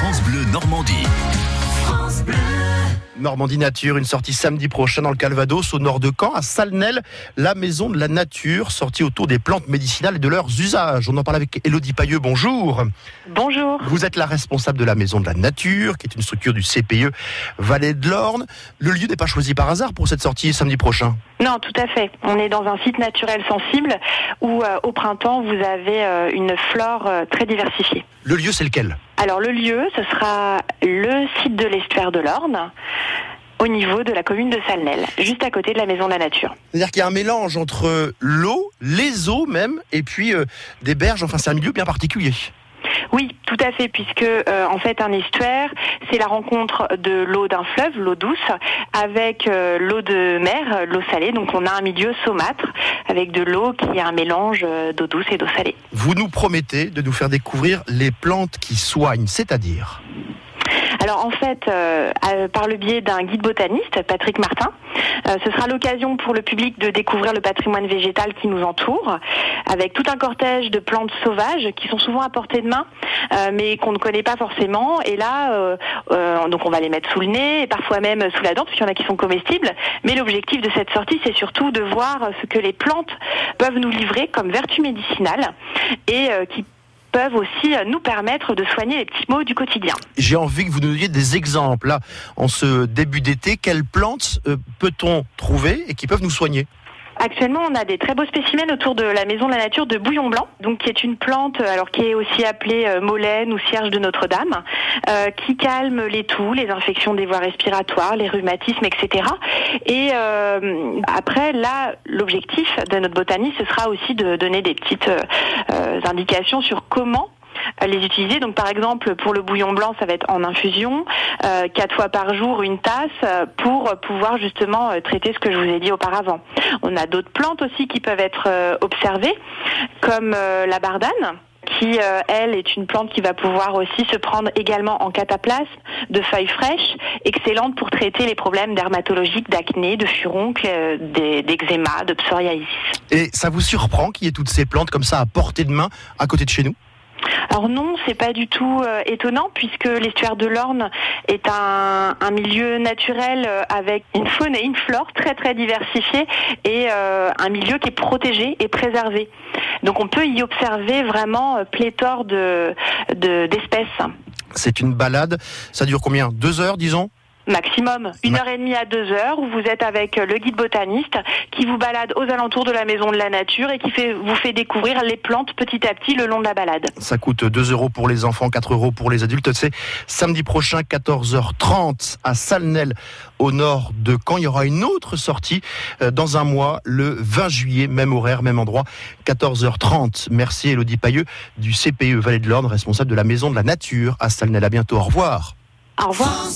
France Bleu Normandie. Normandie Nature, une sortie samedi prochain dans le Calvados, au nord de Caen, à Salnel, la maison de la nature, sortie autour des plantes médicinales et de leurs usages. On en parle avec Elodie Pailleux, bonjour. Bonjour. Vous êtes la responsable de la maison de la nature, qui est une structure du CPE Vallée de l'Orne. Le lieu n'est pas choisi par hasard pour cette sortie samedi prochain Non, tout à fait. On est dans un site naturel sensible où euh, au printemps, vous avez euh, une flore euh, très diversifiée. Le lieu, c'est lequel? Alors le lieu, ce sera le site de l'estuaire de l'Orne au niveau de la commune de Salnel, juste à côté de la maison de la nature. C'est-à-dire qu'il y a un mélange entre l'eau, les eaux même, et puis euh, des berges, enfin c'est un milieu bien particulier. Oui, tout à fait, puisque euh, en fait un estuaire, c'est la rencontre de l'eau d'un fleuve, l'eau douce, avec euh, l'eau de mer, l'eau salée. Donc on a un milieu saumâtre avec de l'eau qui est un mélange euh, d'eau douce et d'eau salée. Vous nous promettez de nous faire découvrir les plantes qui soignent, c'est-à-dire alors en fait, euh, euh, par le biais d'un guide botaniste, Patrick Martin, euh, ce sera l'occasion pour le public de découvrir le patrimoine végétal qui nous entoure, avec tout un cortège de plantes sauvages qui sont souvent à portée de main, mais qu'on ne connaît pas forcément. Et là, donc on va les mettre sous le nez, et parfois même sous la dent, parce qu'il y en a qui sont comestibles. Mais l'objectif de cette sortie, c'est surtout de voir ce que les plantes peuvent nous livrer comme vertu médicinale et qui peuvent aussi nous permettre de soigner les petits maux du quotidien. J'ai envie que vous nous donniez des exemples. Là, en ce début d'été, quelles plantes euh, peut-on trouver et qui peuvent nous soigner? Actuellement, on a des très beaux spécimens autour de la maison de la nature de Bouillon Blanc, donc qui est une plante, euh, alors qui est aussi appelée euh, molène ou cierge de Notre-Dame, euh, qui calme les toux, les infections des voies respiratoires, les rhumatismes, etc. Et euh, après, là, l'objectif de notre botaniste, ce sera aussi de donner des petites indications sur comment les utiliser. Donc par exemple pour le bouillon blanc, ça va être en infusion, euh, quatre fois par jour une tasse euh, pour pouvoir justement euh, traiter ce que je vous ai dit auparavant. On a d'autres plantes aussi qui peuvent être observées, comme la bardane qui, elle, est une plante qui va pouvoir aussi se prendre également en cataplasme, de feuilles fraîches, excellente pour traiter les problèmes dermatologiques, d'acné, de furoncle, d'eczéma, de psoriasis. Et ça vous surprend qu'il y ait toutes ces plantes comme ça à portée de main à côté de chez nous? Alors non, c'est pas du tout euh, étonnant puisque l'estuaire de l'Orne est un, milieu naturel euh, avec une faune et une flore très très diversifiées et euh, un milieu qui est protégé et préservé. Donc on peut y observer vraiment pléthore de d'espèces. c'est une balade. Ça dure combien? Deux heures, disons? Maximum une heure et demie à deux heures où vous êtes avec le guide botaniste qui vous balade aux alentours de la maison de la nature et qui fait, vous fait découvrir les plantes petit à petit le long de la balade. Ça coûte 2 euros pour les enfants, 4 euros pour les adultes. C'est samedi prochain, 14h30 à Salnel, au nord de Caen. Il y aura une autre sortie euh, dans un mois, le 20 juillet, même horaire, même endroit, 14h30. Merci Elodie Pailleux du CPE Vallée de l'Orne, responsable de la maison de la nature à Salnel. À bientôt. Au revoir. Au revoir.